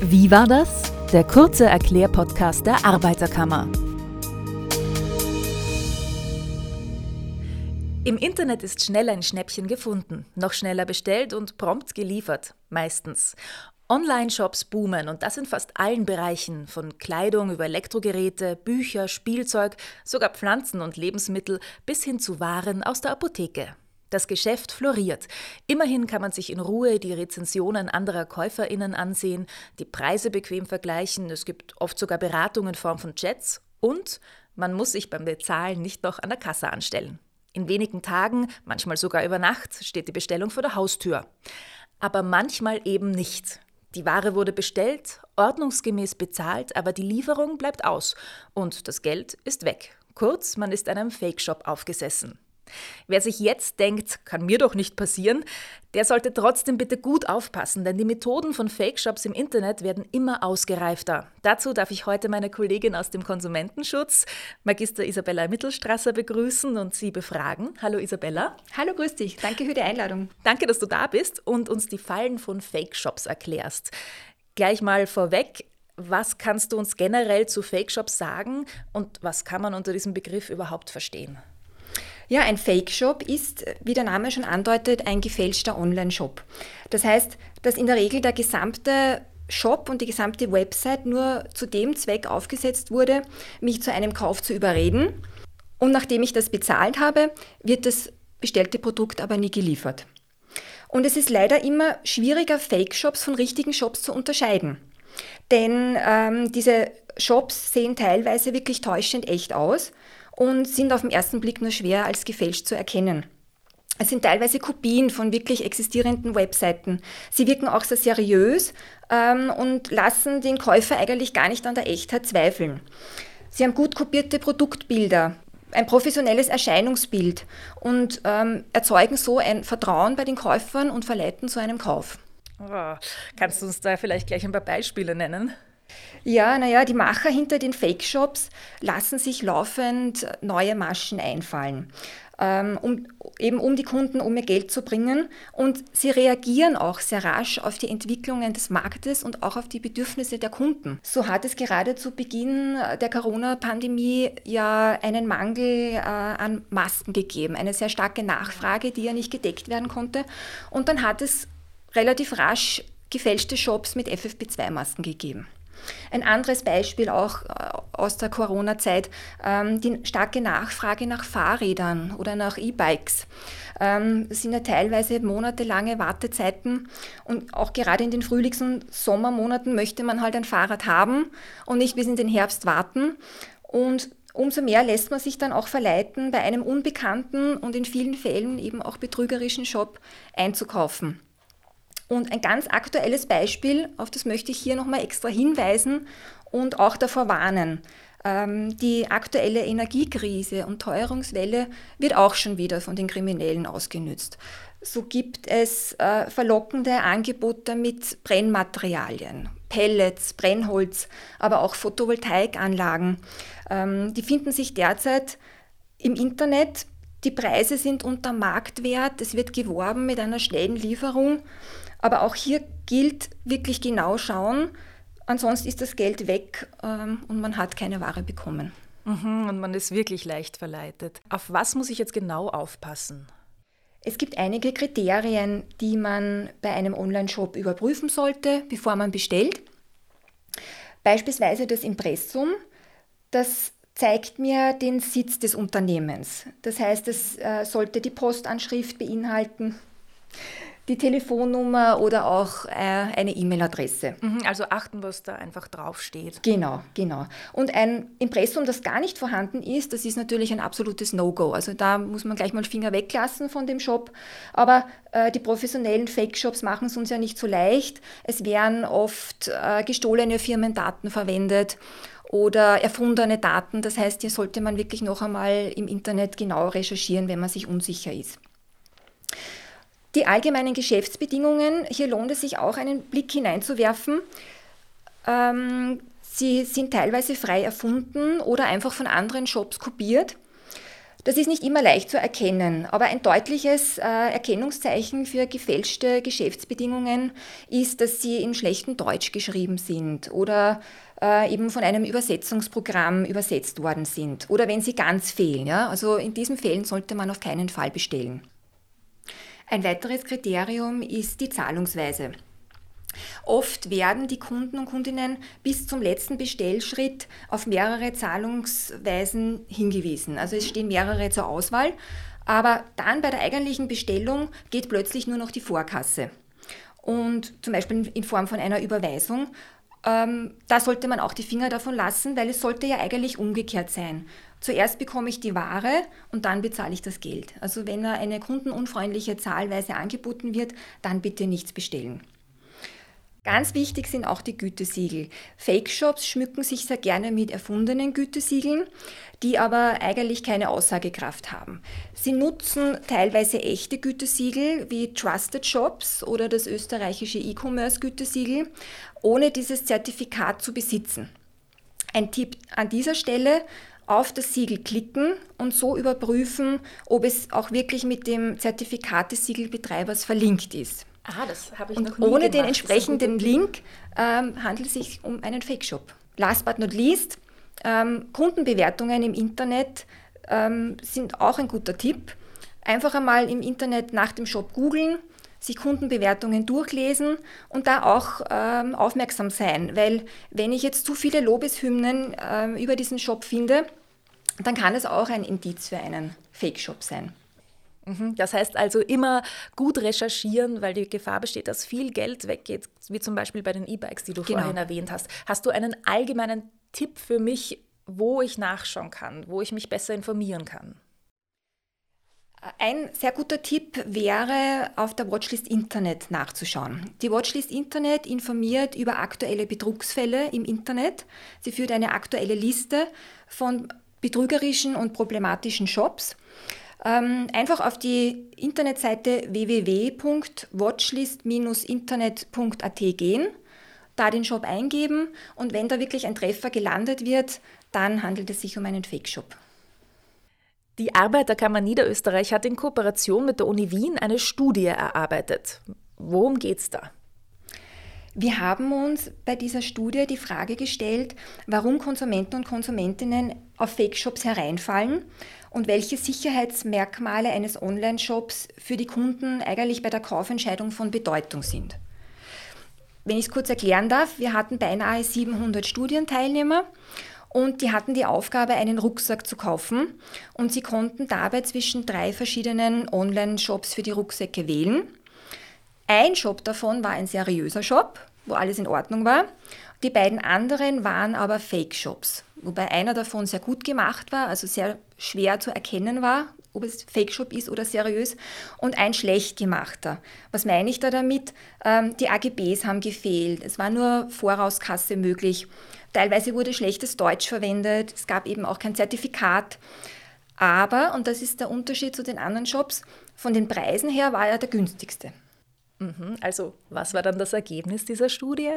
Wie war das? Der kurze Erklärpodcast der Arbeiterkammer. Im Internet ist schnell ein Schnäppchen gefunden, noch schneller bestellt und prompt geliefert, meistens. Online-Shops boomen und das in fast allen Bereichen, von Kleidung über Elektrogeräte, Bücher, Spielzeug, sogar Pflanzen und Lebensmittel bis hin zu Waren aus der Apotheke. Das Geschäft floriert. Immerhin kann man sich in Ruhe die Rezensionen anderer Käuferinnen ansehen, die Preise bequem vergleichen, es gibt oft sogar Beratung in Form von Chats und man muss sich beim Bezahlen nicht noch an der Kasse anstellen. In wenigen Tagen, manchmal sogar über Nacht, steht die Bestellung vor der Haustür. Aber manchmal eben nicht. Die Ware wurde bestellt, ordnungsgemäß bezahlt, aber die Lieferung bleibt aus und das Geld ist weg. Kurz, man ist einem Fake-Shop aufgesessen. Wer sich jetzt denkt, kann mir doch nicht passieren, der sollte trotzdem bitte gut aufpassen, denn die Methoden von Fake-Shops im Internet werden immer ausgereifter. Dazu darf ich heute meine Kollegin aus dem Konsumentenschutz, Magister Isabella Mittelstrasser, begrüßen und sie befragen. Hallo Isabella. Hallo, grüß dich. Danke für die Einladung. Danke, dass du da bist und uns die Fallen von Fake-Shops erklärst. Gleich mal vorweg, was kannst du uns generell zu Fake-Shops sagen und was kann man unter diesem Begriff überhaupt verstehen? Ja, ein Fake-Shop ist, wie der Name schon andeutet, ein gefälschter Online-Shop. Das heißt, dass in der Regel der gesamte Shop und die gesamte Website nur zu dem Zweck aufgesetzt wurde, mich zu einem Kauf zu überreden. Und nachdem ich das bezahlt habe, wird das bestellte Produkt aber nie geliefert. Und es ist leider immer schwieriger, Fake-Shops von richtigen Shops zu unterscheiden. Denn ähm, diese Shops sehen teilweise wirklich täuschend echt aus und sind auf den ersten Blick nur schwer als gefälscht zu erkennen. Es sind teilweise Kopien von wirklich existierenden Webseiten. Sie wirken auch sehr seriös ähm, und lassen den Käufer eigentlich gar nicht an der Echtheit zweifeln. Sie haben gut kopierte Produktbilder, ein professionelles Erscheinungsbild und ähm, erzeugen so ein Vertrauen bei den Käufern und verleiten zu einem Kauf. Oh, kannst du uns da vielleicht gleich ein paar Beispiele nennen? Ja, naja, die Macher hinter den Fake-Shops lassen sich laufend neue Maschen einfallen, ähm, um, eben um die Kunden um ihr Geld zu bringen. Und sie reagieren auch sehr rasch auf die Entwicklungen des Marktes und auch auf die Bedürfnisse der Kunden. So hat es gerade zu Beginn der Corona-Pandemie ja einen Mangel äh, an Masken gegeben, eine sehr starke Nachfrage, die ja nicht gedeckt werden konnte. Und dann hat es relativ rasch gefälschte Shops mit FFP2-Masken gegeben. Ein anderes Beispiel auch äh, aus der Corona-Zeit, ähm, die starke Nachfrage nach Fahrrädern oder nach E-Bikes. Ähm, es sind ja teilweise monatelange Wartezeiten und auch gerade in den Frühlings- und Sommermonaten möchte man halt ein Fahrrad haben und nicht bis in den Herbst warten. Und umso mehr lässt man sich dann auch verleiten, bei einem unbekannten und in vielen Fällen eben auch betrügerischen Shop einzukaufen. Und ein ganz aktuelles Beispiel, auf das möchte ich hier nochmal extra hinweisen und auch davor warnen. Ähm, die aktuelle Energiekrise und Teuerungswelle wird auch schon wieder von den Kriminellen ausgenützt. So gibt es äh, verlockende Angebote mit Brennmaterialien, Pellets, Brennholz, aber auch Photovoltaikanlagen. Ähm, die finden sich derzeit im Internet. Die Preise sind unter Marktwert. Es wird geworben mit einer schnellen Lieferung. Aber auch hier gilt wirklich genau schauen, ansonsten ist das Geld weg ähm, und man hat keine Ware bekommen. Mhm, und man ist wirklich leicht verleitet. Auf was muss ich jetzt genau aufpassen? Es gibt einige Kriterien, die man bei einem Online-Shop überprüfen sollte, bevor man bestellt. Beispielsweise das Impressum, das zeigt mir den Sitz des Unternehmens. Das heißt, es äh, sollte die Postanschrift beinhalten die Telefonnummer oder auch äh, eine E-Mail-Adresse. Mhm, also achten, was da einfach draufsteht. Genau, genau. Und ein Impressum, das gar nicht vorhanden ist, das ist natürlich ein absolutes No-Go. Also da muss man gleich mal Finger weglassen von dem Shop. Aber äh, die professionellen Fake-Shops machen es uns ja nicht so leicht. Es werden oft äh, gestohlene Firmendaten verwendet oder erfundene Daten. Das heißt, hier sollte man wirklich noch einmal im Internet genau recherchieren, wenn man sich unsicher ist. Die allgemeinen Geschäftsbedingungen, hier lohnt es sich auch einen Blick hineinzuwerfen. Ähm, sie sind teilweise frei erfunden oder einfach von anderen Shops kopiert. Das ist nicht immer leicht zu erkennen, aber ein deutliches äh, Erkennungszeichen für gefälschte Geschäftsbedingungen ist, dass sie in schlechtem Deutsch geschrieben sind oder äh, eben von einem Übersetzungsprogramm übersetzt worden sind oder wenn sie ganz fehlen. Ja? Also in diesen Fällen sollte man auf keinen Fall bestellen. Ein weiteres Kriterium ist die Zahlungsweise. Oft werden die Kunden und Kundinnen bis zum letzten Bestellschritt auf mehrere Zahlungsweisen hingewiesen. Also es stehen mehrere zur Auswahl, aber dann bei der eigentlichen Bestellung geht plötzlich nur noch die Vorkasse. Und zum Beispiel in Form von einer Überweisung. Ähm, da sollte man auch die Finger davon lassen, weil es sollte ja eigentlich umgekehrt sein. Zuerst bekomme ich die Ware und dann bezahle ich das Geld. Also wenn eine kundenunfreundliche Zahlweise angeboten wird, dann bitte nichts bestellen. Ganz wichtig sind auch die Gütesiegel. Fake-Shops schmücken sich sehr gerne mit erfundenen Gütesiegeln, die aber eigentlich keine Aussagekraft haben. Sie nutzen teilweise echte Gütesiegel wie Trusted Shops oder das österreichische E-Commerce-Gütesiegel, ohne dieses Zertifikat zu besitzen. Ein Tipp an dieser Stelle, auf das Siegel klicken und so überprüfen, ob es auch wirklich mit dem Zertifikat des Siegelbetreibers verlinkt ist. Ah, das habe ich und noch nie ohne gemacht. den entsprechenden Link ähm, handelt es sich um einen Fake-Shop. Last but not least, ähm, Kundenbewertungen im Internet ähm, sind auch ein guter Tipp. Einfach einmal im Internet nach dem Shop googeln, sich Kundenbewertungen durchlesen und da auch ähm, aufmerksam sein, weil wenn ich jetzt zu viele Lobeshymnen ähm, über diesen Shop finde, dann kann es auch ein Indiz für einen Fake-Shop sein. Mhm. Das heißt also immer gut recherchieren, weil die Gefahr besteht, dass viel Geld weggeht, wie zum Beispiel bei den E-Bikes, die du genau. vorhin erwähnt hast. Hast du einen allgemeinen Tipp für mich, wo ich nachschauen kann, wo ich mich besser informieren kann? Ein sehr guter Tipp wäre, auf der Watchlist Internet nachzuschauen. Die Watchlist Internet informiert über aktuelle Betrugsfälle im Internet. Sie führt eine aktuelle Liste von betrügerischen und problematischen Shops. Ähm, einfach auf die Internetseite www.watchlist-internet.at gehen, da den Shop eingeben und wenn da wirklich ein Treffer gelandet wird, dann handelt es sich um einen Fake-Shop. Die Arbeiterkammer Niederösterreich hat in Kooperation mit der Uni Wien eine Studie erarbeitet. Worum geht es da? Wir haben uns bei dieser Studie die Frage gestellt, warum Konsumenten und Konsumentinnen auf Fake-Shops hereinfallen und welche Sicherheitsmerkmale eines Online-Shops für die Kunden eigentlich bei der Kaufentscheidung von Bedeutung sind. Wenn ich es kurz erklären darf, wir hatten beinahe 700 Studienteilnehmer und die hatten die Aufgabe, einen Rucksack zu kaufen und sie konnten dabei zwischen drei verschiedenen Online-Shops für die Rucksäcke wählen. Ein Shop davon war ein seriöser Shop, wo alles in Ordnung war. Die beiden anderen waren aber Fake-Shops, wobei einer davon sehr gut gemacht war, also sehr schwer zu erkennen war, ob es Fake-Shop ist oder seriös, und ein schlecht gemachter. Was meine ich da damit? Ähm, die AGBs haben gefehlt, es war nur Vorauskasse möglich, teilweise wurde schlechtes Deutsch verwendet, es gab eben auch kein Zertifikat. Aber, und das ist der Unterschied zu den anderen Shops, von den Preisen her war er der günstigste. Mhm, also, was war dann das Ergebnis dieser Studie?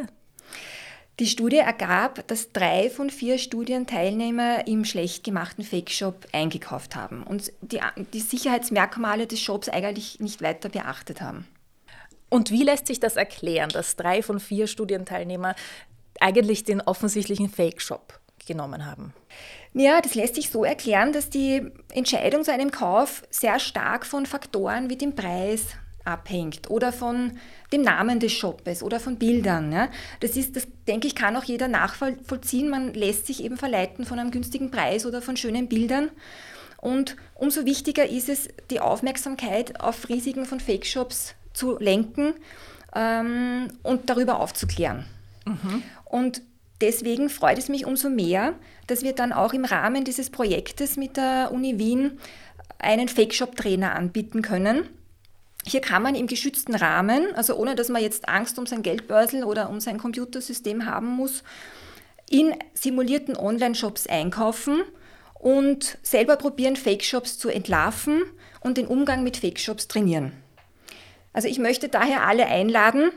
Die Studie ergab, dass drei von vier Studienteilnehmer im schlecht gemachten Fake-Shop eingekauft haben und die, die Sicherheitsmerkmale des Shops eigentlich nicht weiter beachtet haben. Und wie lässt sich das erklären, dass drei von vier Studienteilnehmer eigentlich den offensichtlichen Fake-Shop genommen haben? Ja, das lässt sich so erklären, dass die Entscheidung zu einem Kauf sehr stark von Faktoren wie dem Preis, abhängt oder von dem Namen des Shoppes oder von Bildern. Ja. Das ist, das denke ich, kann auch jeder nachvollziehen. Man lässt sich eben verleiten von einem günstigen Preis oder von schönen Bildern. Und umso wichtiger ist es, die Aufmerksamkeit auf Risiken von Fake-Shops zu lenken ähm, und darüber aufzuklären. Mhm. Und deswegen freut es mich umso mehr, dass wir dann auch im Rahmen dieses Projektes mit der Uni Wien einen Fake-Shop-Trainer anbieten können hier kann man im geschützten Rahmen, also ohne dass man jetzt Angst um sein Geldbörsel oder um sein Computersystem haben muss, in simulierten Online-Shops einkaufen und selber probieren, Fake-Shops zu entlarven und den Umgang mit Fake-Shops trainieren. Also ich möchte daher alle einladen,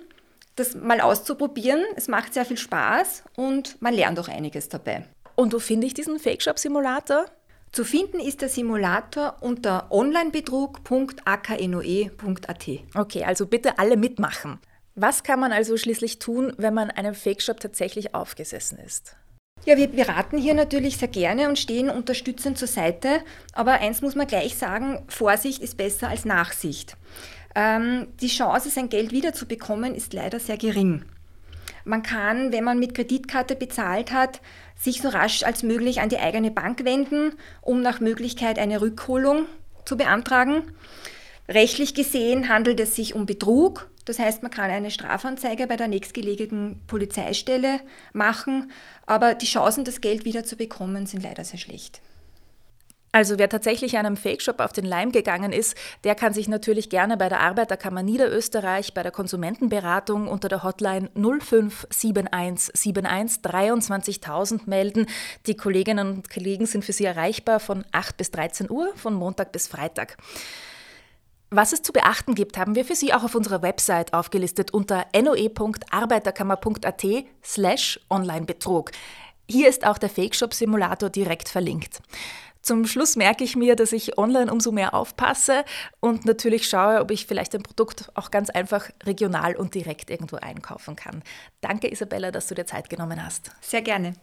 das mal auszuprobieren. Es macht sehr viel Spaß und man lernt auch einiges dabei. Und wo finde ich diesen Fake-Shop-Simulator? Zu finden ist der Simulator unter onlinebetrug.aknoe.at. Okay, also bitte alle mitmachen. Was kann man also schließlich tun, wenn man einem Fake-Shop tatsächlich aufgesessen ist? Ja, wir beraten hier natürlich sehr gerne und stehen unterstützend zur Seite. Aber eins muss man gleich sagen, Vorsicht ist besser als Nachsicht. Ähm, die Chance, sein Geld wiederzubekommen, ist leider sehr gering. Man kann, wenn man mit Kreditkarte bezahlt hat, sich so rasch als möglich an die eigene Bank wenden, um nach Möglichkeit eine Rückholung zu beantragen. Rechtlich gesehen handelt es sich um Betrug. Das heißt, man kann eine Strafanzeige bei der nächstgelegenen Polizeistelle machen, aber die Chancen, das Geld wiederzubekommen, sind leider sehr schlecht. Also wer tatsächlich einem Fake-Shop auf den Leim gegangen ist, der kann sich natürlich gerne bei der Arbeiterkammer Niederösterreich bei der Konsumentenberatung unter der Hotline 057171 23000 melden. Die Kolleginnen und Kollegen sind für Sie erreichbar von 8 bis 13 Uhr, von Montag bis Freitag. Was es zu beachten gibt, haben wir für Sie auch auf unserer Website aufgelistet unter noe.arbeiterkammer.at slash Onlinebetrug. Hier ist auch der Fake-Shop-Simulator direkt verlinkt. Zum Schluss merke ich mir, dass ich online umso mehr aufpasse und natürlich schaue, ob ich vielleicht ein Produkt auch ganz einfach regional und direkt irgendwo einkaufen kann. Danke, Isabella, dass du dir Zeit genommen hast. Sehr gerne.